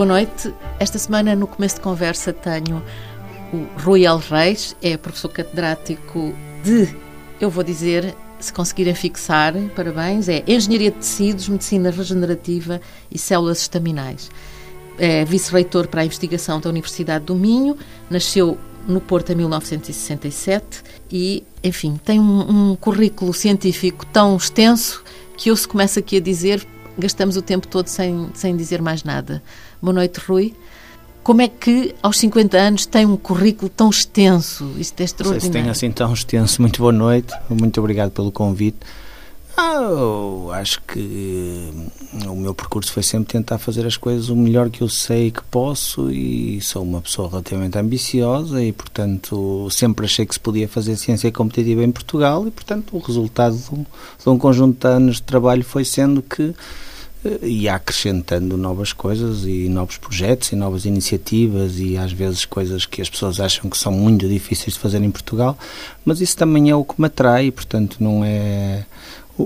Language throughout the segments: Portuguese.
Boa noite. Esta semana, no começo de conversa, tenho o Rui L. Reis, é professor catedrático de, eu vou dizer, se conseguirem fixar, parabéns, é Engenharia de Tecidos, Medicina Regenerativa e Células Estaminais. É vice-reitor para a investigação da Universidade do Minho, nasceu no Porto em 1967 e, enfim, tem um, um currículo científico tão extenso que eu, se começo aqui a dizer, gastamos o tempo todo sem, sem dizer mais nada. Boa noite, Rui. Como é que aos 50 anos tem um currículo tão extenso? Isto é extraordinário. Não sei se tem assim tão extenso. Muito boa noite, muito obrigado pelo convite. Ah, acho que o meu percurso foi sempre tentar fazer as coisas o melhor que eu sei que posso e sou uma pessoa relativamente ambiciosa e, portanto, sempre achei que se podia fazer ciência competitiva em Portugal e, portanto, o resultado de um, de um conjunto de anos de trabalho foi sendo que e acrescentando novas coisas e novos projetos e novas iniciativas e às vezes coisas que as pessoas acham que são muito difíceis de fazer em Portugal, mas isso também é o que me atrai, portanto não é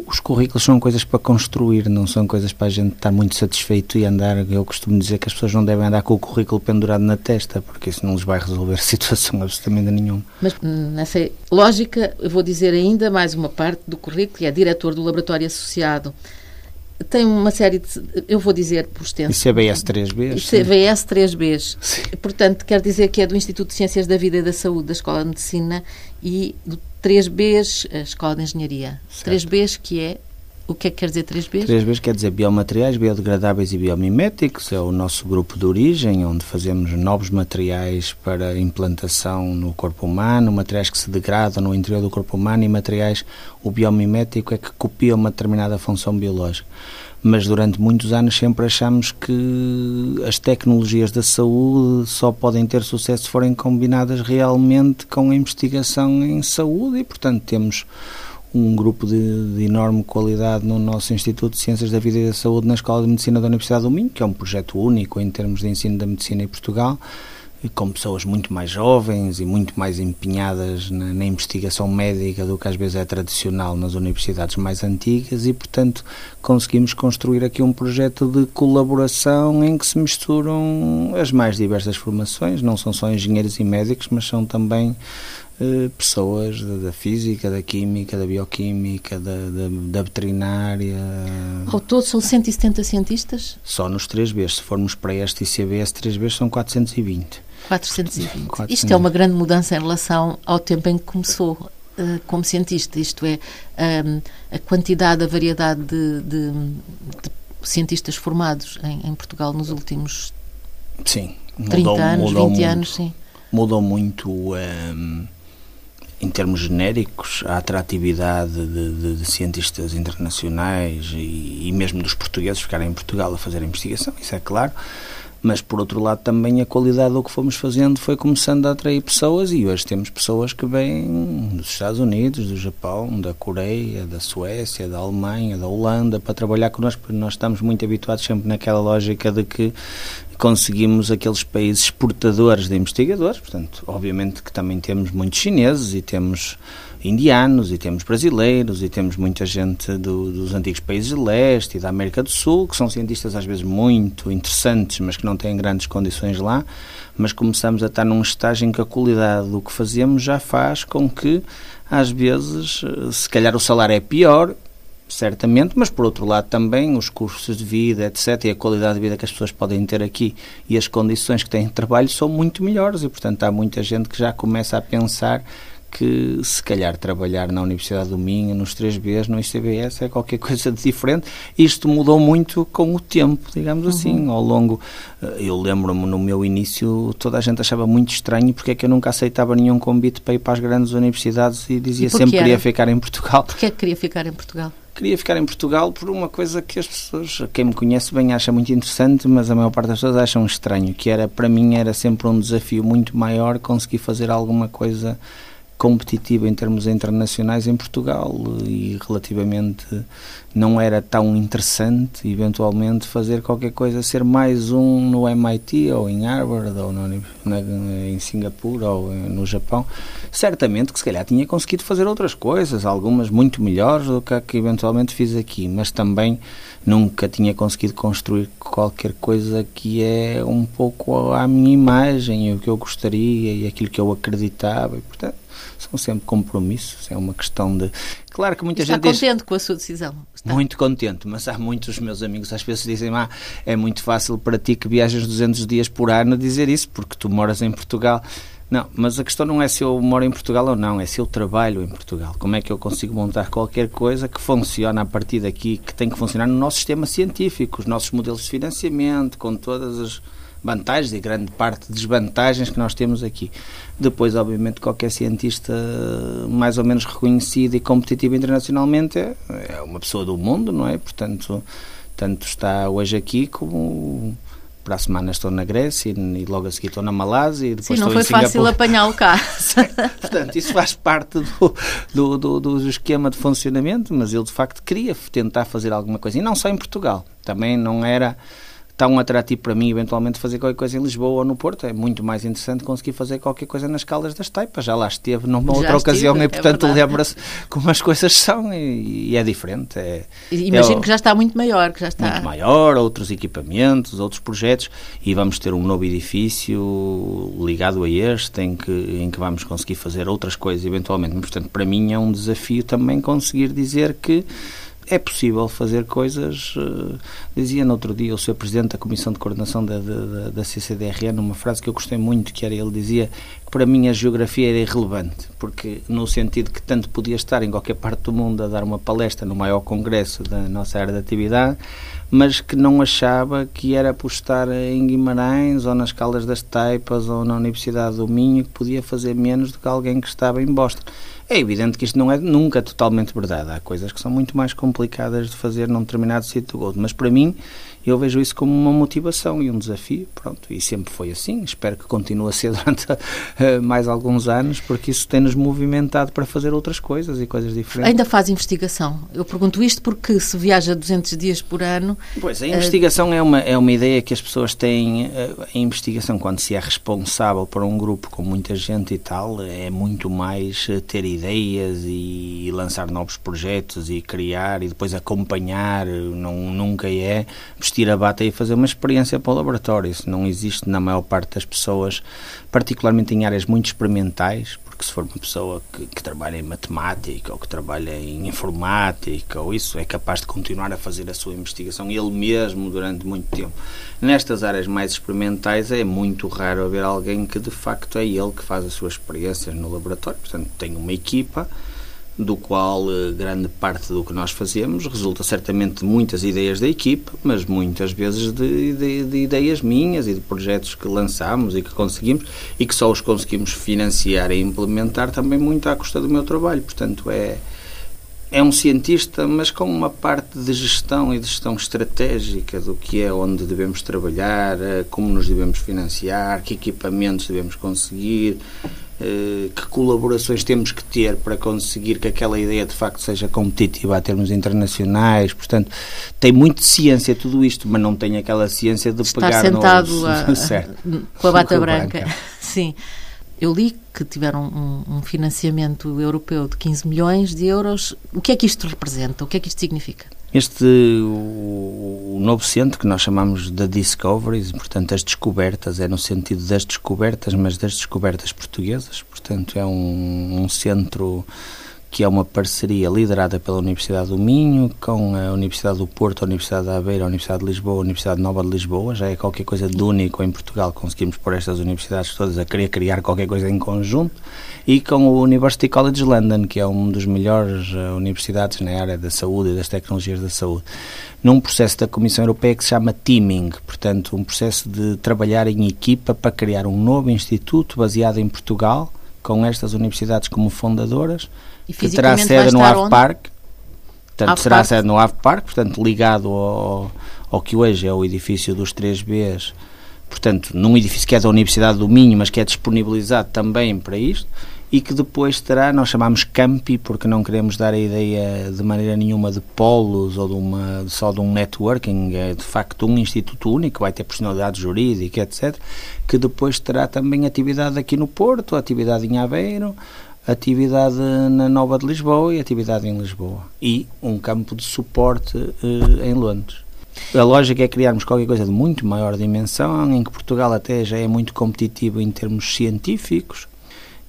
os currículos são coisas para construir, não são coisas para a gente estar muito satisfeito e andar. Eu costumo dizer que as pessoas não devem andar com o currículo pendurado na testa, porque isso não lhes vai resolver situação absolutamente nenhuma. Mas hum, nessa lógica, eu vou dizer ainda mais uma parte do currículo, que é diretor do laboratório associado tem uma série de. Eu vou dizer por extenso. ICBS 3Bs. ICBS 3Bs. Sim. Portanto, quer dizer que é do Instituto de Ciências da Vida e da Saúde da Escola de Medicina e do 3Bs, a Escola de Engenharia. Certo. 3Bs, que é o que é que quer dizer 3Bs? 3Bs quer dizer biomateriais, biodegradáveis e biomiméticos. É o nosso grupo de origem, onde fazemos novos materiais para implantação no corpo humano, materiais que se degradam no interior do corpo humano e materiais, o biomimético é que copia uma determinada função biológica. Mas durante muitos anos sempre achamos que as tecnologias da saúde só podem ter sucesso se forem combinadas realmente com a investigação em saúde e, portanto, temos um grupo de, de, enorme qualidade no nosso Instituto de Ciências da Vida e da Saúde na Escola de Medicina da Universidade do Minho, que é um projeto único em termos de ensino da medicina em Portugal, com pessoas muito mais jovens e muito mais empenhadas na, na, investigação médica do que às vezes é tradicional nas universidades mais antigas e, portanto, conseguimos construir aqui um projeto de colaboração em que se misturam as mais diversas formações, não são só engenheiros e médicos, mas são também pessoas da, da, física, da química, da bioquímica, da, da, da, veterinária. Ao todo são 170 cientistas? Só nos 3Bs. Se formos para este ICBS 3Bs são 420. 420. 420. Isto é uma grande mudança em relação ao tempo em que começou uh, como cientista, isto é, um, a quantidade, a variedade de, de, de cientistas formados em, em, Portugal nos últimos sim, 30 mudou, anos, mudou 20 muito, anos, sim. Mudou muito um, em termos genéricos, a atratividade de, de, de cientistas internacionais e, e, mesmo dos portugueses ficarem em Portugal a fazer a investigação, isso é claro. Mas, por outro lado, também a qualidade do que fomos fazendo foi começando a atrair pessoas e hoje temos pessoas que vêm dos Estados Unidos, do Japão, da Coreia, da Suécia, da Alemanha, da Holanda para trabalhar connosco, porque nós estamos muito habituados sempre naquela lógica de que conseguimos aqueles países exportadores de investigadores, portanto, obviamente que também temos muitos chineses e temos indianos e temos brasileiros e temos muita gente do, dos antigos países de leste e da América do Sul, que são cientistas às vezes muito interessantes, mas que não têm grandes condições lá, mas começamos a estar num estágio em que a qualidade do que fazemos já faz com que às vezes, se calhar o salário é pior, certamente, mas por outro lado também os custos de vida, etc., e a qualidade de vida que as pessoas podem ter aqui e as condições que têm de trabalho são muito melhores e, portanto, há muita gente que já começa a pensar que se calhar trabalhar na Universidade do Minho, nos 3Bs, no ICBS, é qualquer coisa de diferente. Isto mudou muito com o tempo, digamos assim, uhum. ao longo. Eh, eu lembro-me no meu início, toda a gente achava muito estranho porque é que eu nunca aceitava nenhum convite para ir para as grandes universidades e dizia e sempre que queria ficar em Portugal. Porquê é que queria ficar em Portugal? Queria ficar em Portugal por uma coisa que as pessoas, quem me conhece bem, acha muito interessante, mas a maior parte das pessoas acham estranho, que era, para mim, era sempre um desafio muito maior conseguir fazer alguma coisa competitiva em termos internacionais em Portugal e relativamente não era tão interessante eventualmente fazer qualquer coisa, ser mais um no MIT ou em Harvard ou no, na, em Singapura ou no Japão. Certamente que se calhar tinha conseguido fazer outras coisas, algumas muito melhores do que a que eventualmente fiz aqui, mas também nunca tinha conseguido construir qualquer coisa que é um pouco à minha imagem, o que eu gostaria e aquilo que eu acreditava e portanto são sempre compromissos, é uma questão de... Claro que muita Está gente contente diz, com a sua decisão? Está. Muito contente, mas há muitos meus amigos às vezes dizem ah, é muito fácil para ti que viajas 200 dias por ano dizer isso, porque tu moras em Portugal. Não, mas a questão não é se eu moro em Portugal ou não, é se eu trabalho em Portugal. Como é que eu consigo montar qualquer coisa que funcione a partir daqui, que tem que funcionar no nosso sistema científico, os nossos modelos de financiamento, com todas as vantagens e grande parte de desvantagens que nós temos aqui. Depois, obviamente, qualquer cientista mais ou menos reconhecido e competitivo internacionalmente é, é uma pessoa do mundo, não é? Portanto, tanto está hoje aqui como para a semana estou na Grécia e logo a seguir estou na Malásia e depois Sim, não foi fácil apanhá-lo cá. Portanto, isso faz parte do, do, do, do, esquema de funcionamento, mas ele de facto queria tentar fazer alguma coisa. E não só em Portugal. Também não era tão atrativo para mim eventualmente fazer qualquer coisa em Lisboa ou no Porto. É muito mais interessante conseguir fazer qualquer coisa nas Caldas das Taipas. Já lá esteve numa outra estive, ocasião e, é portanto, é lembra-se como as coisas são e, e é diferente. É, Imagino é, que já está muito maior. que já está Muito maior, outros equipamentos, outros projetos e vamos ter um novo edifício ligado a este em que, em que vamos conseguir fazer outras coisas eventualmente. Portanto, para mim é um desafio também conseguir dizer que é possível fazer coisas. Uh, dizia no outro dia o Sr. Presidente da Comissão de Coordenação da, da, da CCDRN numa frase que eu gostei muito, que era ele dizia que para mim a geografia era irrelevante, porque no sentido que tanto podia estar em qualquer parte do mundo a dar uma palestra no maior congresso da nossa área de atividade, mas que não achava que era por estar em Guimarães ou nas Caldas das Taipas ou na Universidade do Minho que podia fazer menos do que alguém que estava em Boston. É evidente que isto não é nunca totalmente verdade. Há coisas que são muito mais complicadas de fazer num determinado sítio do outro. Mas para mim, eu vejo isso como uma motivação e um desafio, pronto, e sempre foi assim, espero que continue a ser durante uh, mais alguns anos, porque isso tem-nos movimentado para fazer outras coisas e coisas diferentes. Ainda faz investigação? Eu pergunto isto porque se viaja 200 dias por ano... Pois, a investigação uh... é, uma, é uma ideia que as pessoas têm, uh, a investigação quando se é responsável por um grupo com muita gente e tal, é muito mais ter ideias e, lançar novos projetos e criar e depois acompanhar, não, nunca é vestir a bata e fazer uma experiência para o laboratório. Isso não existe na maior parte das pessoas, particularmente em áreas muito experimentais, porque se for uma pessoa que, que, trabalha em matemática ou que trabalha em informática ou isso, é capaz de continuar a fazer a sua investigação ele mesmo durante muito tempo. Nestas áreas mais experimentais é muito raro haver alguém que de facto é ele que faz as suas experiências no laboratório. Portanto, tem uma equipa do qual eh, grande parte do que nós fazemos resulta certamente de muitas ideias da equipe, mas muitas vezes de, de, de, ideias minhas e de projetos que lançamos e que conseguimos e que só os conseguimos financiar e implementar também muito à custa do meu trabalho. Portanto, é, é um cientista, mas com uma parte de gestão e de gestão estratégica do que é onde devemos trabalhar, eh, como nos devemos financiar, que equipamentos devemos conseguir, que colaborações temos que ter para conseguir que aquela ideia de facto seja competitiva a termos internacionais. Portanto, tem muito ciência tudo isto, mas não tem aquela ciência de Estar pegar sentado no... a, com a bata branca. branca. Sim. Eu li que tiveram um, um, financiamento europeu de 15 milhões de euros. O que é que isto representa? O que é que isto significa? Este, o, o, novo centro que nós chamamos de Discoveries, portanto, as descobertas, é no sentido das descobertas, mas das descobertas portuguesas, portanto, é um, um centro que é uma parceria liderada pela Universidade do Minho, com a Universidade do Porto, a Universidade da Aveira, a Universidade de Lisboa, a Universidade Nova de Lisboa. Já é qualquer coisa de único em Portugal, conseguimos pôr estas universidades todas a querer criar qualquer coisa em conjunto. E com o University College London, que é uma das melhores uh, universidades na área da saúde e das tecnologias da saúde. Num processo da Comissão Europeia que se chama Teaming, portanto, um processo de trabalhar em equipa para criar um novo instituto baseado em Portugal, com estas universidades como fundadoras que terá sede no Ave Park. Portanto, Ave será Park. sede no Ave Park, portanto, ligado ao, ao que hoje é o edifício dos 3Bs, portanto, num edifício que é da Universidade do Minho, mas que é disponibilizado também para isto, e que depois terá, nós chamamos campi, porque não queremos dar a ideia de maneira nenhuma de polos ou de uma, só de um networking, é de facto um instituto único, vai ter personalidade jurídica, etc., que depois terá também atividade aqui no Porto, atividade em Aveiro, atividade na Nova de Lisboa e atividade em Lisboa. E um campo de suporte eh, em Londres. A lógica é criarmos qualquer coisa de muito maior dimensão, em que Portugal até já é muito competitivo em termos científicos,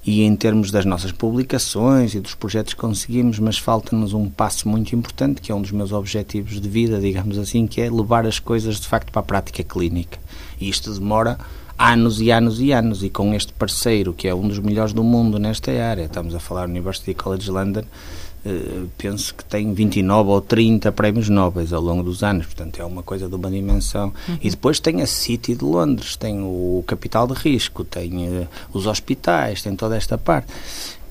e em termos das nossas publicações e dos projetos que conseguimos, mas falta-nos um passo muito importante, que é um dos meus objetivos de vida, digamos assim, que é levar as coisas de facto para a prática clínica. E isto demora anos e anos e anos, e com este parceiro, que é um dos melhores do mundo nesta área, estamos a falar University College London, penso que tem 29 ou 30 prémios Nobel ao longo dos anos, portanto é uma coisa de uma dimensão. Uhum. E depois tem a City de Londres, tem o capital de risco, tem uh, os hospitais, tem toda esta parte.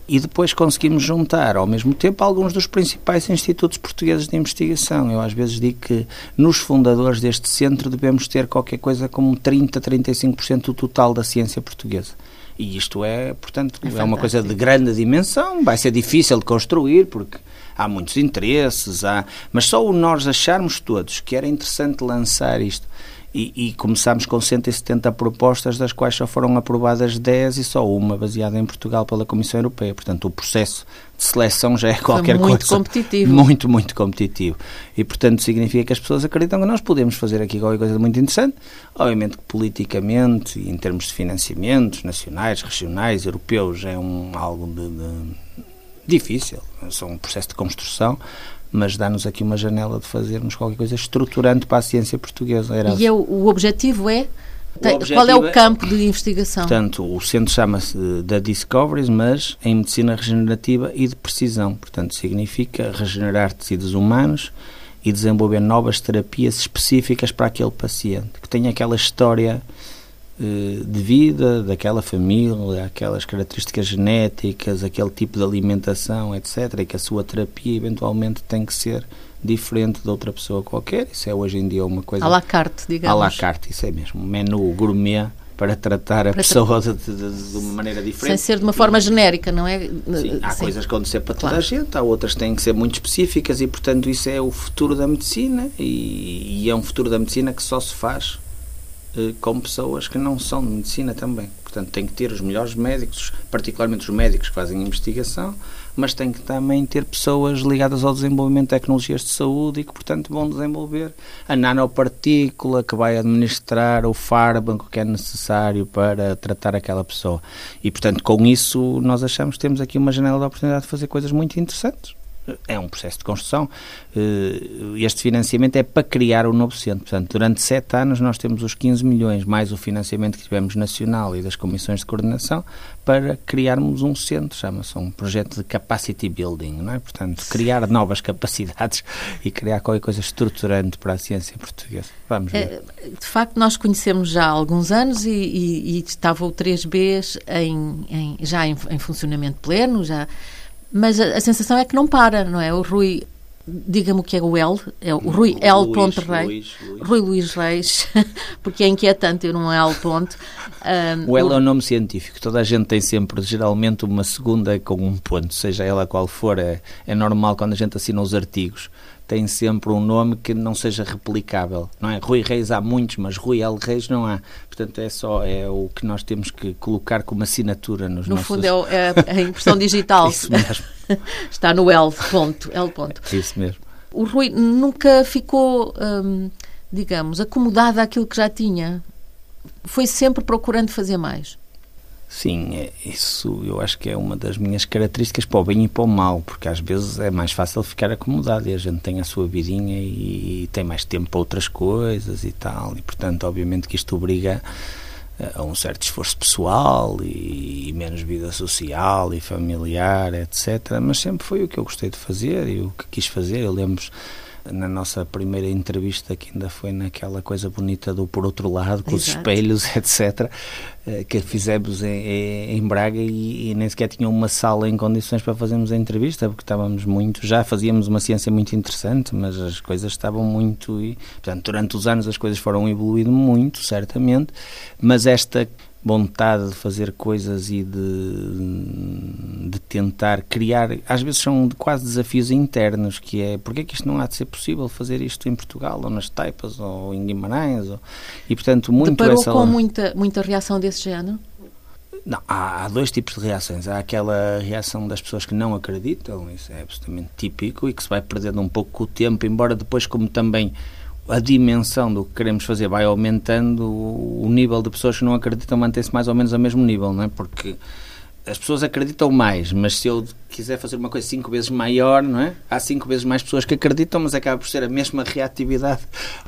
E depois conseguimos juntar ao mesmo tempo alguns dos principais institutos portugueses de investigação. Eu às vezes digo que nos fundadores deste centro devemos ter qualquer coisa como 30, 35% do total da ciência portuguesa. E isto é, portanto, é, é uma coisa de grande dimensão, vai ser difícil de construir, porque há muitos interesses, há... mas só o nós acharmos todos que era interessante lançar isto e, e começámos com 170 propostas, das quais só foram aprovadas 10 e só uma baseada em Portugal pela Comissão Europeia. Portanto, o processo de seleção já é qualquer muito coisa. Muito competitivo. Muito, muito competitivo. E, portanto, significa que as pessoas acreditam que nós podemos fazer aqui qualquer coisa muito interessante. Obviamente que politicamente, em termos de financiamentos nacionais, regionais, europeus, é um, algo de, de difícil. São um processo de construção mas dá-nos aqui uma janela de fazermos qualquer coisa estruturante para a ciência portuguesa. Era e é o, objetivo é qual é o campo de investigação? Portanto, o centro chama-se da Discoveries, mas em medicina regenerativa e de precisão. Portanto, significa regenerar tecidos humanos e desenvolver novas terapias específicas para aquele paciente, que tem aquela história eh, de vida daquela família, aquelas características genéticas, aquele tipo de alimentação, etc., e que a sua terapia eventualmente tem que ser diferente de outra pessoa qualquer. Isso é hoje em dia uma coisa. À la carte, digamos. À la carte, isso é mesmo. Um menu gourmet para tratar a para pessoa tra de, de, de, uma maneira diferente. Sem ser de uma forma genérica, não é? Sim, há Sim. coisas que vão ser para claro. toda a gente, há outras que têm que ser muito específicas e, portanto, isso é o futuro da medicina e, e é um futuro da medicina que só se faz eh, com pessoas que não são de medicina também. Portanto, tem que ter os melhores médicos, particularmente os médicos que fazem investigação, mas tem que também ter pessoas ligadas ao desenvolvimento de tecnologias de saúde e que, portanto, vão desenvolver a nanopartícula que vai administrar o fármaco que é necessário para tratar aquela pessoa. E, portanto, com isso, nós achamos que temos aqui uma janela de oportunidade de fazer coisas muito interessantes é um processo de construção. Eh, este financiamento é para criar o um novo centro. Portanto, durante sete anos nós temos os 15 milhões, mais o financiamento que tivemos nacional e das comissões de coordenação, para criarmos um centro. Chama-se um projeto de capacity building, não é? Portanto, criar novas capacidades e criar qualquer coisa estruturante para a ciência portuguesa. Vamos ver. É, de facto, nós conhecemos já há alguns anos e, e, e estava o 3B em, em, já em, em funcionamento pleno, já mas a, a, sensação é que não para, não é? O Rui, diga-me o que é o L, é o Rui L. Luís, Ponte Rei, Luís, Luís. Rui Luís Reis, porque é inquietante eu não é L. Ponte. Um, o L é um nome científico, toda a gente tem sempre, geralmente, uma segunda com um ponto, seja ela qual for, é, é normal quando a gente assina os artigos tem sempre um nome que não seja replicável, não é? Rui Reis há muitos, mas Rui L. Reis não há. Portanto, é só é o que nós temos que colocar como assinatura nos no nossos... fundo, é, é a impressão digital. Isso mesmo. Está no L ponto, L ponto. Isso mesmo. O Rui nunca ficou, hum, digamos, acomodado àquilo que já tinha. Foi sempre procurando fazer mais. Sim, é, isso eu acho que é uma das minhas características para o bem e para o mal, porque às vezes é mais fácil ficar acomodado e a gente tem a sua vidinha e, e tem mais tempo para outras coisas e tal, e portanto, obviamente que isto obriga a um certo esforço pessoal e, e, menos vida social e familiar, etc. Mas sempre foi o que eu gostei de fazer e o que quis fazer. Eu lembro na nossa primeira entrevista, que ainda foi naquela coisa bonita do Por Outro Lado, com Exato. os espelhos, etc., eh, que fizemos em, em Braga e, e, nem sequer tinha uma sala em condições para fazermos a entrevista, porque estávamos muito, já fazíamos uma ciência muito interessante, mas as coisas estavam muito, e, portanto, durante os anos as coisas foram evoluindo muito, certamente, mas esta vontade de fazer coisas e de, de tentar criar, às vezes são quase desafios internos, que é porque é que isto não há de ser possível fazer isto em Portugal, ou nas Taipas, ou em Guimarães, ou, e portanto muito Deparou essa... com muita, muita reação desse género? Não, há, há, dois tipos de reações. Há aquela reação das pessoas que não acreditam, isso é absolutamente típico e que se vai perdendo um pouco com o tempo, embora depois, como também a dimensão do que queremos fazer vai aumentando, o nível de pessoas que não acreditam mantém-se mais ou menos ao mesmo nível, não é? Porque as pessoas acreditam mais, mas se eu quiser fazer uma coisa cinco vezes maior, não é? Há cinco vezes mais pessoas que acreditam, mas acaba por ser a mesma reatividade.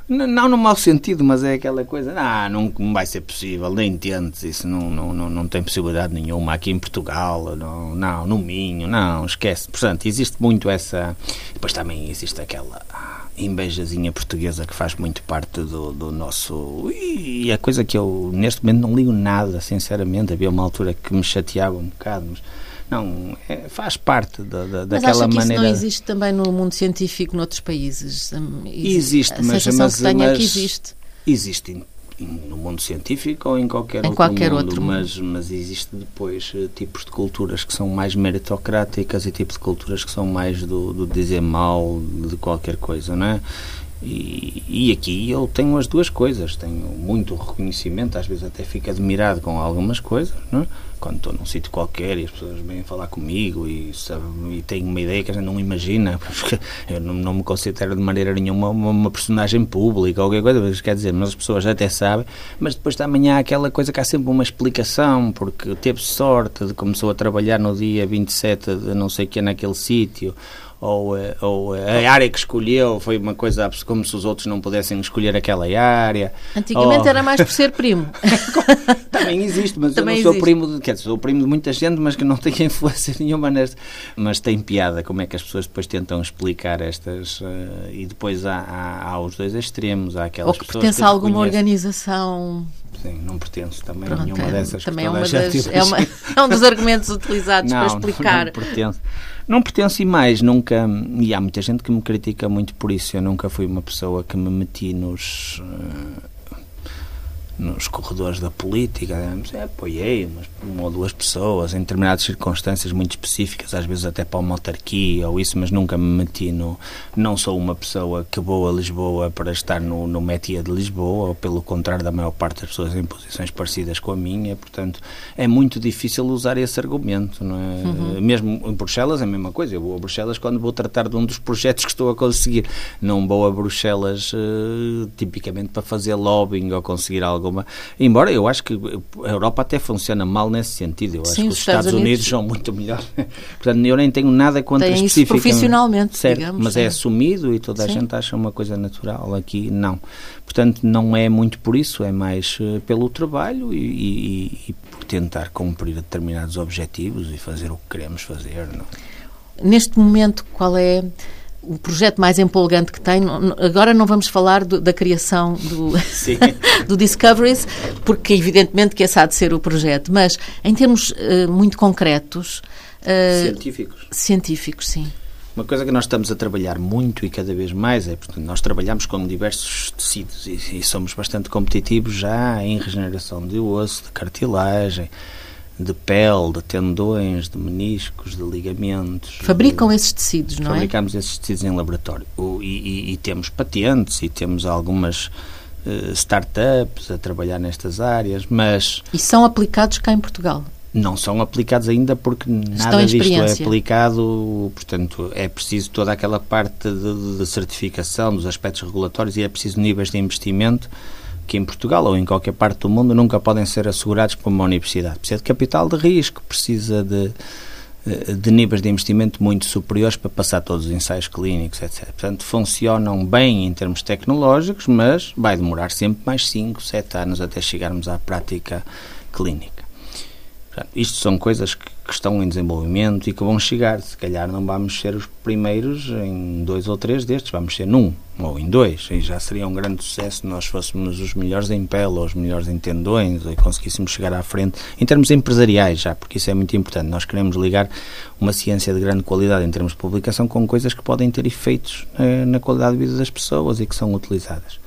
Não no mau sentido, mas é aquela coisa, ah, não vai ser possível, nem tentes, isso não, não, não, não tem possibilidade nenhuma aqui em Portugal, não, não, no Minho, não, esquece. Portanto, existe muito essa. Depois também existe aquela invejazinha portuguesa que faz muito parte do, do nosso. E a coisa que eu, neste momento, não ligo nada, sinceramente. Havia uma altura que me chateava um bocado, mas. Não, é, faz parte da, da, mas daquela acha que maneira. Isso não existe também no mundo científico noutros países? Existe, a mas, mas, que tenho mas, é que existe. Existe no mundo científico ou em qualquer, em outro, qualquer mundo, outro mas, mas existe depois uh, tipos de culturas que são mais meritocráticas e tipos de culturas que são mais do, do dizer mal de qualquer coisa, não é? E, e, aqui eu tenho as duas coisas, tenho muito reconhecimento, às vezes até fico admirado com algumas coisas, é? quando estou num sítio qualquer e as pessoas vêm falar comigo e, sabe, e têm uma ideia que a gente não imagina, porque eu não, não me considero de maneira nenhuma uma, uma, personagem pública ou qualquer coisa, mas quer dizer, mas as pessoas até sabem, mas depois também há aquela coisa que há sempre uma explicação, porque teve sorte de começou a trabalhar no dia 27 de não sei que naquele sítio, ou, eh, ou eh, a área que escolheu foi uma coisa como se os outros não pudessem escolher aquela área. Antigamente ou... era mais por ser primo. Também existe, mas Também eu não sou existe. primo de, quer dizer, sou primo de muita gente, mas que não tem influência nenhuma nesta. Mas tem piada como é que as pessoas depois tentam explicar estas. Uh, e depois há, há, há, os dois extremos, há aquelas Ou que pertence a alguma organização Sim, não pertenço também Pronto, a nenhuma é, dessas também é, uma das, é, uma, é, um dos argumentos utilizados não, para explicar. Não, não pertenço. Não pertenço e mais, nunca. E há muita gente que me critica muito por isso. Eu nunca fui uma pessoa que me meti nos. Uh, nos corredores da política, é, apoiei umas, uma ou duas pessoas em determinadas circunstâncias muito específicas, às vezes até para uma autarquia ou isso, mas nunca me meti no. Não sou uma pessoa que vou a Lisboa para estar no, no métia de Lisboa, ou pelo contrário da maior parte das pessoas em posições parecidas com a minha, portanto é muito difícil usar esse argumento, não é? Uhum. Mesmo em Bruxelas é a mesma coisa, eu vou a Bruxelas quando vou tratar de um dos projetos que estou a conseguir, não vou a Bruxelas uh, tipicamente para fazer lobbying ou conseguir algo alguma. Embora eu acho que a Europa até funciona mal nesse sentido. Eu acho Sim, que os Estados, Estados Unidos, Unidos, são muito melhores. Portanto, eu nem tenho nada contra Tem isso profissionalmente, certo, digamos, Mas é assumido e toda a Sim. gente acha uma coisa natural. Aqui, não. Portanto, não é muito por isso, é mais uh, pelo trabalho e, e, e, por tentar cumprir determinados objetivos e fazer o que queremos fazer. Não? Neste momento, qual é o projeto mais empolgante que tem. Agora não vamos falar do, da criação do, do Discoveries, porque evidentemente que esse há de ser o projeto, mas em termos uh, muito concretos. Uh, científicos. Científicos, sim. Uma coisa que nós estamos a trabalhar muito e cada vez mais é, portanto, nós trabalhamos com diversos tecidos e, e somos bastante competitivos já em regeneração de osso, de cartilagem, de pele, de tendões, de meniscos, de ligamentos. Fabricam esses tecidos, não Fabricamos é? esses tecidos em laboratório. O, e, e, e, temos patentes e temos algumas uh, startups a trabalhar nestas áreas, mas... E são aplicados cá em Portugal? Não são aplicados ainda porque nada disto é aplicado, portanto é preciso toda aquela parte de, de certificação dos aspectos regulatórios e é preciso níveis de investimento que em Portugal ou em qualquer parte do mundo nunca podem ser assegurados por uma universidade. Precisa de capital de risco, precisa de, de níveis de investimento muito superiores para passar todos os ensaios clínicos, etc. Portanto, funcionam bem em termos tecnológicos, mas vai demorar sempre mais 5, 7 anos até chegarmos à prática clínica. Portanto, isto são coisas que, que, estão em desenvolvimento e que vão chegar. Se calhar não vamos ser os primeiros em dois ou três destes, vamos ser num ou em dois. E já seria um grande sucesso se nós fôssemos os melhores em pele ou os melhores em tendões e conseguíssemos chegar à frente em termos empresariais já, porque isso é muito importante. Nós queremos ligar uma ciência de grande qualidade em termos de publicação com coisas que podem ter efeitos eh, na qualidade de vida das pessoas e que são utilizadas.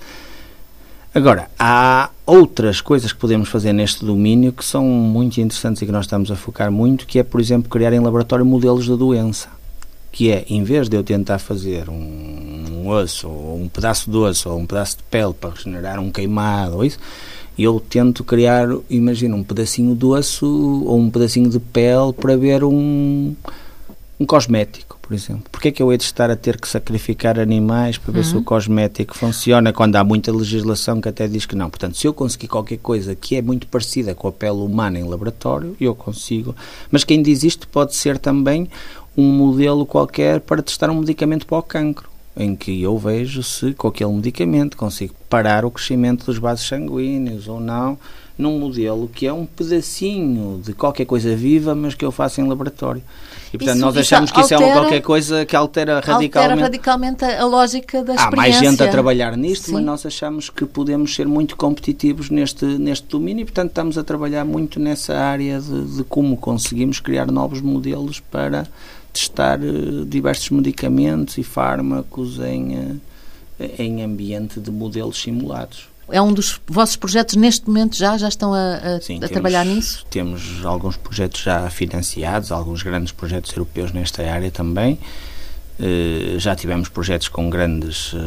Agora, há outras coisas que podemos fazer neste domínio que são muito interessantes e que nós estamos a focar muito, que é, por exemplo, criar em laboratório modelos da doença. Que é, em vez de eu tentar fazer um, um osso, ou um pedaço de osso, ou um pedaço de pele para regenerar um queimado, ou isso, eu tento criar, imagina, um pedacinho de osso ou um pedacinho de pele para ver um, um cosmético por exemplo. Porquê é que eu hei de estar a ter que sacrificar animais para ver uhum. se o uhum. cosmético funciona quando há muita legislação que até diz que não? Portanto, se eu conseguir qualquer coisa que é muito parecida com a pele humana em laboratório, eu consigo. Mas quem diz isto pode ser também um modelo qualquer para testar um medicamento para o cancro em que eu vejo se com aquele medicamento consigo parar o crescimento dos vasos sanguíneos ou não, num modelo que é um pedacinho de qualquer coisa viva, mas que eu faço em laboratório. E portanto isso, nós achamos que isso altera, é uma qualquer coisa que altera radicalmente, altera radicalmente a lógica da experiência. Há mais gente a trabalhar nisto, Sim. mas nós achamos que podemos ser muito competitivos neste, neste domínio e portanto estamos a trabalhar muito nessa área de, de como conseguimos criar novos modelos para testar eh, diversos medicamentos e fármacos em, eh, em ambiente de modelos simulados. É um dos vossos projetos neste momento já? Já estão a, a, Sim, a temos, trabalhar nisso? Temos alguns projetos já financiados, alguns grandes projetos europeus nesta área também. Uh, já tivemos projetos com grandes uh,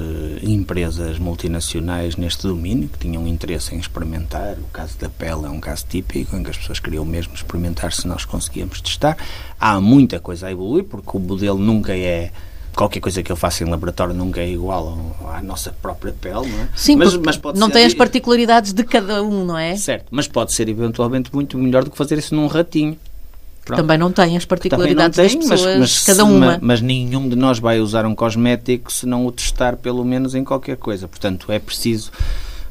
empresas multinacionais neste domínio que tinham interesse em experimentar. O caso da pele é um caso típico em que as pessoas queriam mesmo experimentar se nós conseguíamos testar. Há muita coisa a evoluir porque o modelo nunca é qualquer coisa que eu faça em laboratório nunca é igual à nossa própria pele, não é? Sim, mas, mas não ser, tem as particularidades de cada um, não é? Certo, mas pode ser eventualmente muito melhor do que fazer isso num ratinho. Pronto. Também não tem as particularidades tem, das pessoas, mas, mas, cada uma. Mas, mas, nenhum de nós vai usar um cosmético se não o testar pelo menos em qualquer coisa. Portanto, é preciso...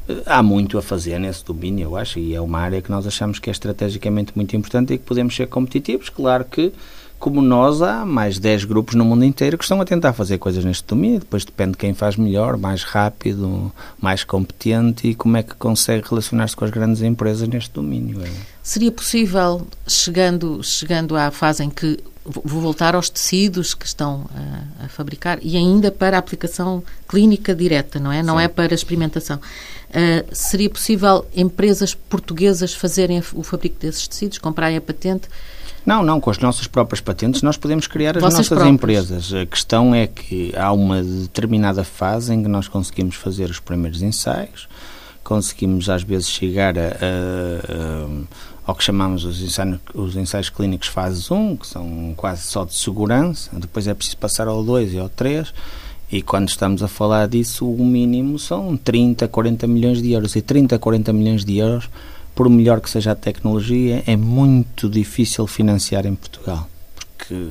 Eh, há muito a fazer nesse domínio, eu acho, e é uma área que nós achamos que é estrategicamente muito importante e que podemos ser competitivos. Claro que como nós, há mais 10 grupos no mundo inteiro que estão a tentar fazer coisas neste domínio. Depois depende de quem faz melhor, mais rápido, mais competente e como é que consegue relacionar-se com as grandes empresas neste domínio. É. Seria possível, chegando, chegando à fase em que vou voltar aos tecidos que estão a, a fabricar e ainda para a aplicação clínica direta, não é? Não Sim. é para experimentação. Uh, seria possível empresas portuguesas fazerem o fabrico desses tecidos, comprarem a patente não, não, com as nossas próprias patentes nós podemos criar as Vossas nossas próprias. empresas. A questão é que há uma determinada fase em que nós conseguimos fazer os primeiros ensaios, conseguimos às vezes chegar a, a, a, ao que chamamos os ensaios, os ensaios clínicos fase 1, que são quase só de segurança, depois é preciso passar ao 2 e ao 3, e quando estamos a falar disso, o mínimo são 30, 40 milhões de euros. E 30, 40 milhões de euros por melhor que seja a tecnologia, é muito difícil financiar em Portugal, porque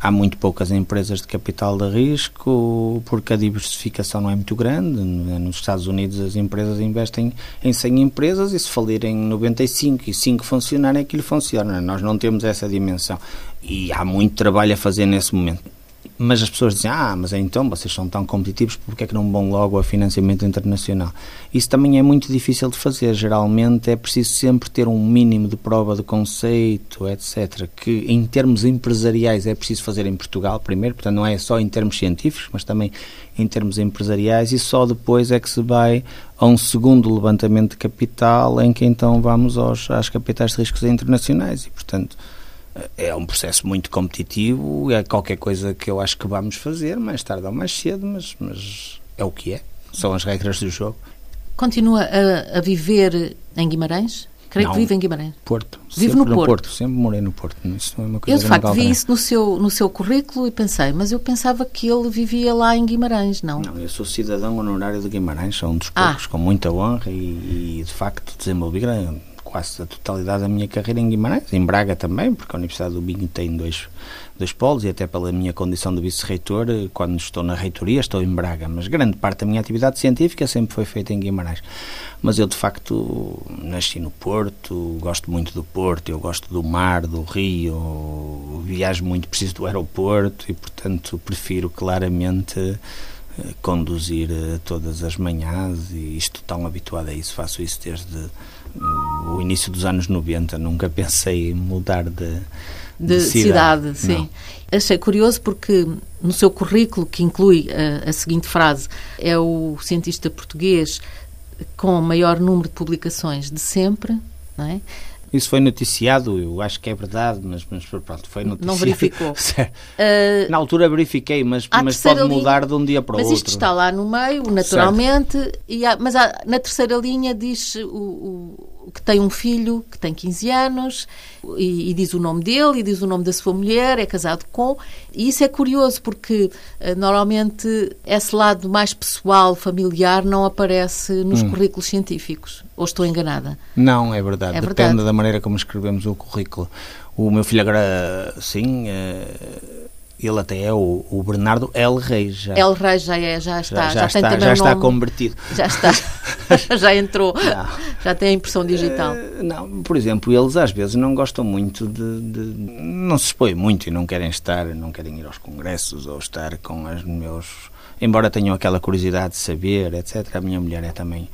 há muito poucas empresas de capital de risco, porque a diversificação não é muito grande. Nos Estados Unidos as empresas investem em 100 empresas e se falirem 95 e 5 funcionarem, aquilo funciona. Nós não temos essa dimensão. E há muito trabalho a fazer nesse momento mas as pessoas dizem, ah, mas então vocês são tão competitivos, porque é que não vão logo a financiamento internacional? Isso também é muito difícil de fazer. Geralmente é preciso sempre ter um mínimo de prova de conceito, etc., que em termos empresariais é preciso fazer em Portugal primeiro, portanto não é só em termos científicos, mas também em termos empresariais, e só depois é que se vai a um segundo levantamento de capital, em que então vamos aos, às capitais de riscos internacionais, e portanto é um processo muito competitivo, é qualquer coisa que eu acho que vamos fazer, mais tarde ou mais cedo, mas, mas é o que é. São as regras do jogo. Continua a, a viver em Guimarães? Creio não, que vive em Guimarães. Porto. Vive no, no Porto. Porto. Sempre morei no Porto. Isso não é uma coisa eu, de facto, vi isso no seu, no seu currículo e pensei, mas eu pensava que ele vivia lá em Guimarães, não? Não, eu sou cidadão honorário de Guimarães, sou um dos ah. poucos, ah. com muita honra e, e de facto, desenvolvi grande quase a totalidade da minha carreira em Guimarães, em Braga também, porque a Universidade do Minho tem dois, dois polos e até pela minha condição de vice-reitor, quando estou na reitoria estou em Braga, mas grande parte da minha atividade científica sempre foi feita em Guimarães. Mas eu de facto nasci no Porto, gosto muito do Porto, eu gosto do mar, do rio, viajo muito, preciso do aeroporto e portanto prefiro claramente eh, conduzir eh, todas as manhãs e estou tão habituado a isso, faço isso desde o início dos anos 90, nunca pensei em mudar de, de, de cidade. cidade sim. Achei curioso porque no seu currículo, que inclui a, a seguinte frase, é o cientista português com o maior número de publicações de sempre, não é? Isso foi noticiado, eu acho que é verdade, mas, mas pronto, foi noticiado. Não verificou. uh, Na altura verifiquei, mas, mas pode mudar linha, de um dia para o outro. Mas isto está lá no meio, naturalmente, e há, mas há, na terceira linha diz o, o que tem um filho que tem 15 anos e, e, diz o nome dele e diz o nome da sua mulher, é casado com. E isso é curioso porque uh, normalmente esse lado mais pessoal, familiar, não aparece nos hum. currículos científicos. Ou estou enganada? Não, é verdade. É Depende verdade. da maneira como escrevemos o currículo. O meu filho agora, sim. Uh ele até é o, o Bernardo L. Reis. Já. L. Reis já, é, já está. Já, já, já está, já está convertido. Já está. já entrou. Não. Já tem a impressão digital. Uh, não, por exemplo, eles às vezes não gostam muito de, de, Não se expõem muito e não querem estar, não querem ir aos congressos ou estar com os meus. Embora tenham aquela curiosidade de saber, etc. A minha mulher é também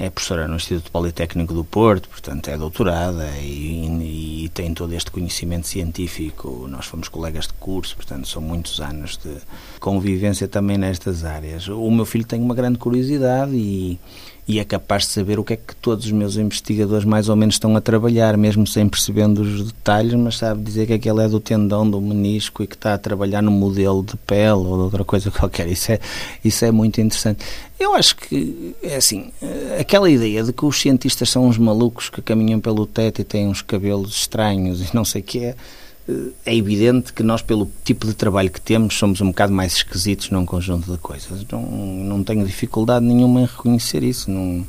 é professora no Instituto Politécnico do Porto, portanto é doutorada e, e, tem todo este conhecimento científico. Nós fomos colegas de curso, portanto são muitos anos de convivência também nestas áreas. O meu filho tem uma grande curiosidade e e é capaz de saber o que é que todos os meus investigadores mais ou menos estão a trabalhar, mesmo sem percebendo os detalhes, mas sabe dizer que aquele é do tendão, do menisco e que está a trabalhar no modelo de pele ou de outra coisa qualquer. Isso é, isso é muito interessante. Eu acho que, é assim, aquela ideia de que os cientistas são uns malucos que caminham pelo teto e têm uns cabelos estranhos e não sei o que é é evidente que nós, pelo tipo de trabalho que temos, somos um bocado mais esquisitos num conjunto de coisas. Não, não tenho dificuldade nenhuma em reconhecer isso. Não,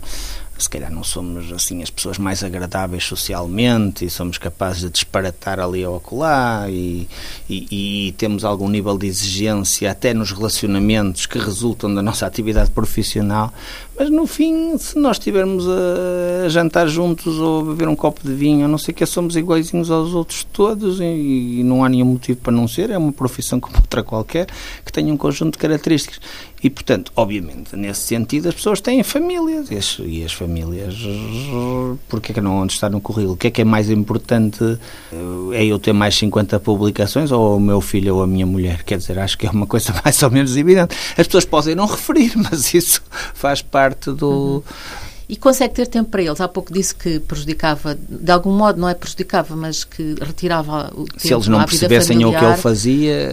se calhar não somos assim as pessoas mais agradáveis socialmente e somos capazes de disparatar ali ou acolá e, e, e, temos algum nível de exigência até nos relacionamentos que resultam da nossa atividade profissional, mas no fim, se nós estivermos a, jantar juntos ou a beber um copo de vinho, não sei que, somos iguaizinhos aos outros todos e, e, não há nenhum motivo para não ser. É uma profissão como outra qualquer que tem um conjunto de características. E, portanto, obviamente, nesse sentido, as pessoas têm famílias e as, e as famílias, porque é que não onde está no currículo? O que é que é mais importante? É eu ter mais 50 publicações ou o meu filho ou a minha mulher? Quer dizer, acho que é uma coisa mais ou menos evidente. As pessoas podem não referir, mas isso faz parte parte do. Uhum. E consegue ter tempo para eles? Há pouco disse que prejudicava, de algum modo, não é prejudicava, mas que retirava o tempo Se eles não percebessem o que eu fazia,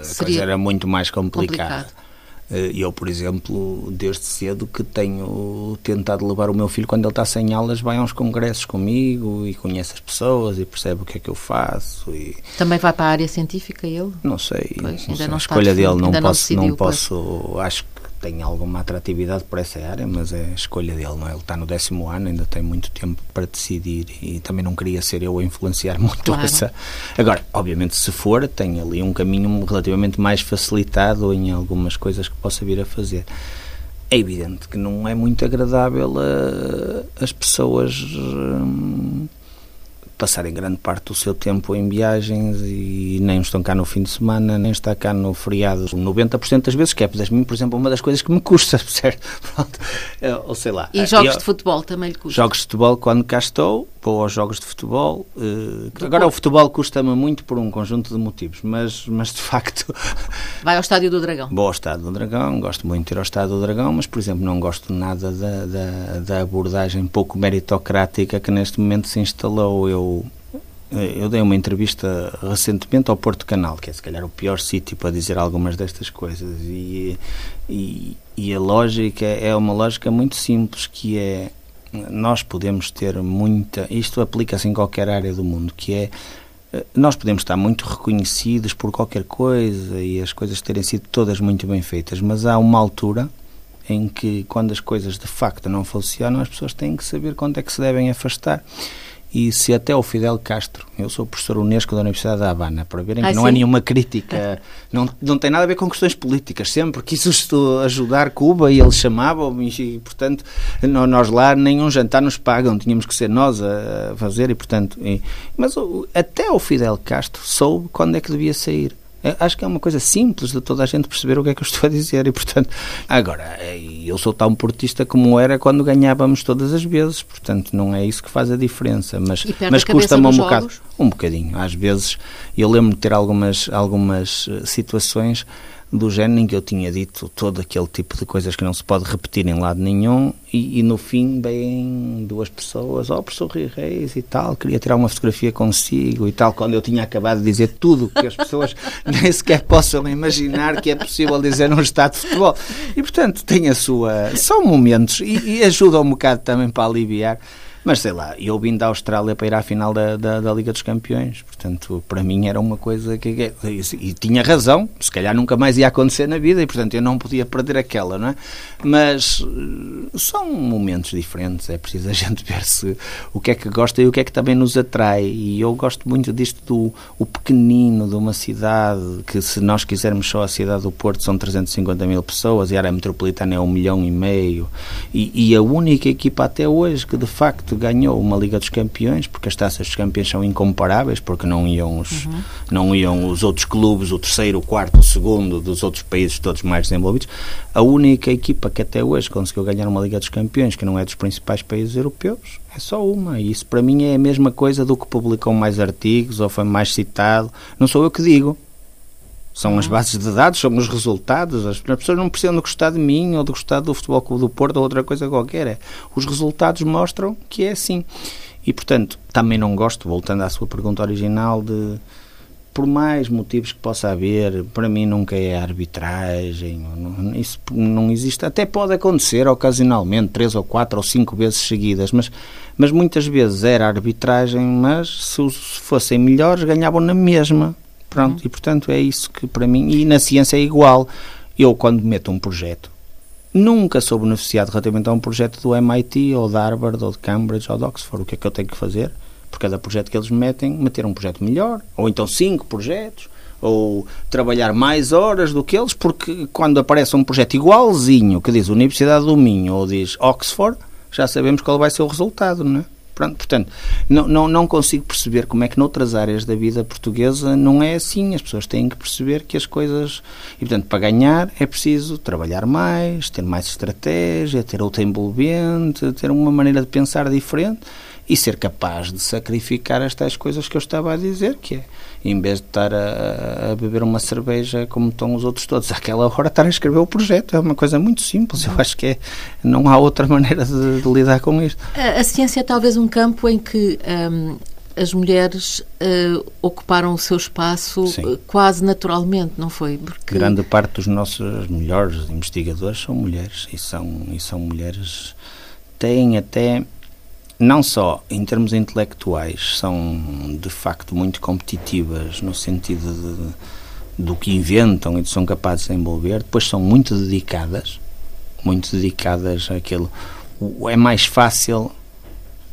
a coisa era muito mais complicada. Eh, eu, por exemplo, desde cedo que tenho tentado levar o meu filho, quando ele está sem aulas, vai a uns congressos comigo e conhece as pessoas e percebe o que é que eu faço. E... Também vai para a área científica ele? Não sei. Pois, não sei. Não a escolha dele não posso, não, decidiu, não posso. Acho tem alguma atratividade por essa área, mas é a escolha dele, não é? Ele está no décimo ano, ainda tem muito tempo para decidir e também não queria ser eu a influenciar muito claro. essa. Agora, obviamente, se for, tem ali um caminho relativamente mais facilitado em algumas coisas que possa vir a fazer. É evidente que não é muito agradável a, as pessoas. Hum, passarem grande parte do seu tempo em viagens e nem estão cá no fim de semana, nem está cá no feriado 90% das vezes, que é, mim, por exemplo, uma das coisas que me custa, certo? Pronto. Ou sei lá. E jogos eu, de futebol também lhe custa? Jogos de futebol, quando cá estou, vou aos jogos de futebol. Uh, agora o futebol custa-me muito por um conjunto de motivos, mas, mas de facto... Vai ao Estádio do Dragão? Vou ao Estádio do Dragão, gosto muito de ir ao Estádio do Dragão, mas, por exemplo, não gosto nada da, da, da abordagem pouco meritocrática que neste momento se instalou. Eu eh, eu dei uma entrevista recentemente ao Porto Canal, que é se calhar o pior sítio para dizer algumas destas coisas. E, e, e a lógica é uma lógica muito simples, que é nós podemos ter muita. Isto aplica-se em qualquer área do mundo, que é eh, nós podemos estar muito reconhecidos por qualquer coisa e as coisas terem sido todas muito bem feitas, mas há uma altura em que, quando as coisas de facto não funcionam, as pessoas têm que saber quando é que se devem afastar e se até o Fidel Castro, eu sou professor Unesco da Universidade da Habana, para verem que ah, não sim? é nenhuma crítica, não, não tem nada a ver com questões políticas, sempre quis ajudar Cuba e eles chamavam e, portanto, nós lá nenhum jantar nos pagam, tínhamos que ser nós a fazer e, portanto, e, mas até o Fidel Castro soube quando é que devia sair. É, acho que é uma coisa simples de toda a gente perceber o que é que eu estou a dizer e, portanto, agora, é, eu sou tão portista como era quando ganhávamos todas as vezes, portanto, não é isso que faz a diferença, mas, mas custa-me um bocado, jogos? um bocadinho, às vezes, eu lembro de ter algumas, algumas eh, situações do género em que eu tinha dito todo aquele tipo de coisas que não se pode repetir em lado nenhum e, e no fim vêm duas pessoas, ó oh, professor Rui Reis e tal, queria tirar uma fotografia consigo e tal, quando eu tinha acabado de dizer tudo que as pessoas nem sequer possam imaginar que é possível dizer num estado de futebol. E portanto tem a sua... são momentos e, e um bocado também para aliviar mas sei lá, eu vim da Austrália para ir à final da, da, da Liga dos Campeões, portanto, para mim era uma coisa que. E, e, tinha razão, se calhar nunca mais ia acontecer na vida e, portanto, eu não podia perder aquela, não é? Mas eh, são momentos diferentes, é preciso a gente ver se o que é que gosta e o que é que também nos atrai. E eu gosto muito disto do o pequenino de uma cidade, que se nós quisermos só a cidade do Porto são 350 mil pessoas e a área metropolitana é um milhão e meio. E, e a única equipa até hoje que de facto facto ganhou uma Liga dos Campeões, porque as taças dos campeões são incomparáveis, porque não iam os, uhum. não iam os outros clubes, o terceiro, o quarto, o segundo dos outros países todos mais desenvolvidos. A única equipa que até hoje conseguiu ganhar uma Liga dos Campeões, que não é dos principais países europeus, é só uma. E isso para mim é a mesma coisa do que publicou mais artigos ou foi mais citado. Não sou eu que digo, são as bases de dados, são os resultados. As pessoas não precisam de gostar de mim ou de gostar do Futebol Clube do Porto ou outra coisa qualquer. É. Os resultados mostram que é assim. E, portanto, também não gosto, voltando à sua pergunta original, de. Por mais motivos que possa haver, para mim nunca é arbitragem, isso não existe. Até pode acontecer ocasionalmente, três ou quatro ou cinco vezes seguidas, mas, mas muitas vezes era arbitragem, mas se fossem melhores ganhavam na mesma. Pronto, uhum. e portanto é isso que para mim, e na ciência é igual. Eu, quando meto um projeto, nunca sou beneficiado relativamente a um projeto do MIT, ou da Harvard, ou de Cambridge, ou de Oxford. O que é que eu tenho que fazer? Por cada projeto que eles me metem, meter um projeto melhor, ou então cinco projetos, ou trabalhar mais horas do que eles, porque quando aparece um projeto igualzinho que diz Universidade do Minho ou diz Oxford, já sabemos qual vai ser o resultado, não é? Pronto, portanto, não, não, não consigo perceber como é que noutras áreas da vida portuguesa não é assim. As pessoas têm que perceber que as coisas. E, portanto, para ganhar é preciso trabalhar mais, ter mais estratégia, ter outra envolvente, ter uma maneira de pensar diferente e ser capaz de sacrificar estas coisas que eu estava a dizer, que é em vez de estar a, a, beber uma cerveja como estão os outros todos, àquela hora estar a escrever o projeto. É uma coisa muito simples. Eu acho que é, não há outra maneira de, de lidar com isto. A, a, ciência é talvez um campo em que. Um, as mulheres uh, ocuparam o seu espaço Sim. quase naturalmente, não foi? Porque... Grande parte dos nossos melhores investigadores são mulheres e são, e são mulheres têm até não só em termos intelectuais, são de facto muito competitivas no sentido de, do que inventam e são capazes de envolver, depois são muito dedicadas, muito dedicadas àquilo. É mais fácil,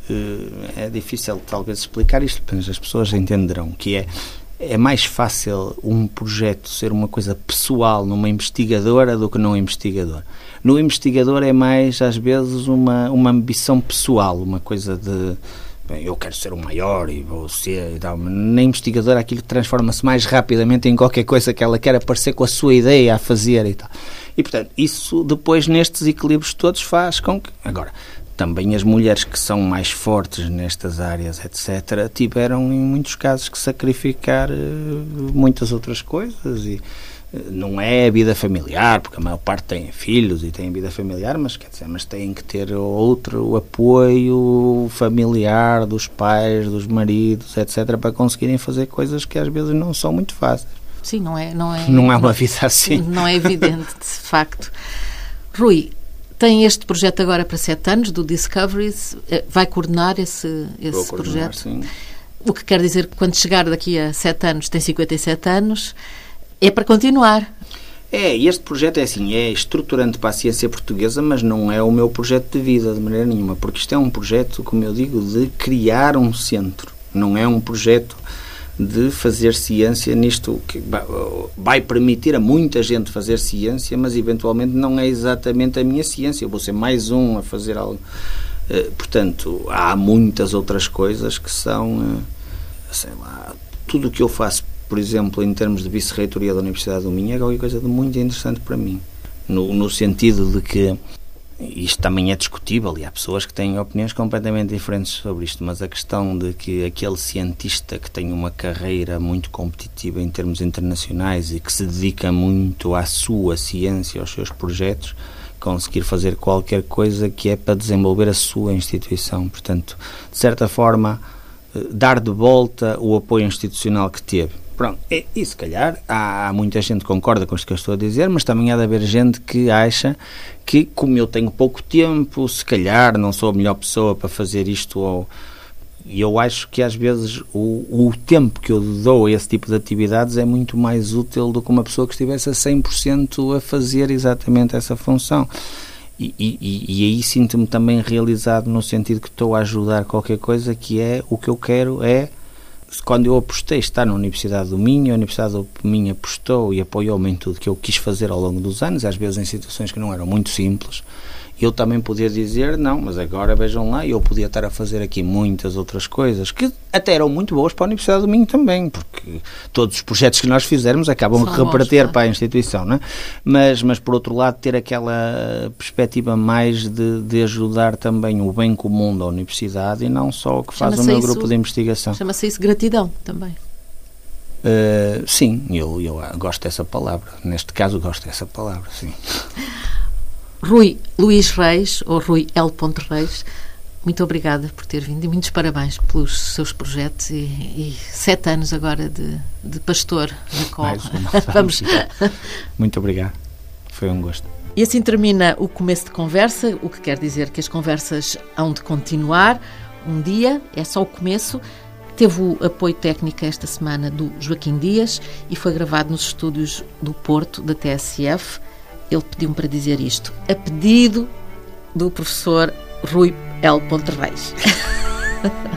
eh, é difícil talvez explicar isto, mas as pessoas entenderão que é é mais fácil um projeto ser uma coisa pessoal numa investigadora do que num investigador. No investigador é mais, às vezes, uma, uma ambição pessoal, uma coisa de bem, eu quero ser o maior e vou ser e tal. Na investigadora aquilo transforma-se mais rapidamente em qualquer coisa que ela quer aparecer com a sua ideia a fazer e tal. E, portanto, isso depois nestes equilíbrios todos faz com que... Agora, também as mulheres que são mais fortes nestas áreas, etc., tiveram em muitos casos que sacrificar eh, muitas outras coisas e não é a vida familiar, porque a maior parte tem filhos e tem vida familiar, mas quer dizer, mas têm que ter outro apoio familiar dos pais, dos maridos, etc, para conseguirem fazer coisas que às vezes não são muito fáceis. Sim, não é, não é. Não é uma vida assim. Não é evidente, de facto. Rui, tem este projeto agora para sete anos do Discoveries, eh, vai coordenar esse, esse coordenar, projeto? Sim. O que quer dizer que quando chegar daqui a sete anos, tem 57 anos, é para continuar. É, este projeto é assim, é estruturante para a ciência portuguesa, mas não é o meu projeto de vida de maneira nenhuma, porque isto é um projeto, como eu digo, de criar um centro, não é um projeto de fazer ciência nisto que vai permitir a muita gente fazer ciência, mas eventualmente não é exatamente a minha ciência, eu vou ser mais um a fazer algo. Eh, portanto, há muitas outras coisas que são, eh, sei lá, tudo o que eu faço por exemplo, em termos de vice-reitoria da Universidade do Minho, é qualquer coisa de muito interessante para mim. No, no sentido de que isto também é discutível e há pessoas que têm opiniões completamente diferentes sobre isto, mas a questão de que aquele cientista que tem uma carreira muito competitiva em termos internacionais e que se dedica muito à sua ciência, aos seus projetos, conseguir fazer qualquer coisa que é para desenvolver a sua instituição. Portanto, de certa forma, eh, dar de volta o apoio institucional que teve Pronto, e, e se calhar há, há, muita gente que concorda com isto que eu estou a dizer, mas também há de haver gente que acha que, como eu tenho pouco tempo, se calhar não sou a melhor pessoa para fazer isto ou. E eu acho que às vezes o, o tempo que eu dou a esse tipo de atividades é muito mais útil do que uma pessoa que estivesse a 100% a fazer exatamente essa função. E, e, e aí sinto-me também realizado no sentido que estou a ajudar qualquer coisa que é o que eu quero é quando eu apostei estar na Universidade do Minho, a Universidade do Minho apostou e apoiou-me em tudo que eu quis fazer ao longo dos anos, às vezes em situações que não eram muito simples, eu também podia dizer, não, mas agora vejam lá, eu podia estar a fazer aqui muitas outras coisas, que até eram muito boas para a Universidade do Minho também, porque todos os projetos que nós fizermos acabam de repartir para a instituição, não é? mas, mas por outro lado ter aquela perspectiva mais de, de ajudar também o bem comum da Universidade e não só o que faz o meu isso, grupo de investigação. Chama-se isso gratidão também. Uh, sim, eu, eu gosto dessa palavra. Neste caso, gosto dessa palavra, sim. Rui Luís Reis, ou Rui L. Reis, muito obrigada por ter vindo e muitos parabéns pelos seus projetos e, e sete anos agora de, de pastor na cola. Vamos. Muito obrigado. Foi um gosto. E assim termina o começo de conversa, o que quer dizer que as conversas hão de continuar. Um dia, é só o começo. Teve o apoio técnico esta semana do Joaquim Dias e foi gravado nos estúdios do Porto, da TSF ele pediu-me para dizer isto, a pedido do professor Rui L. Reis.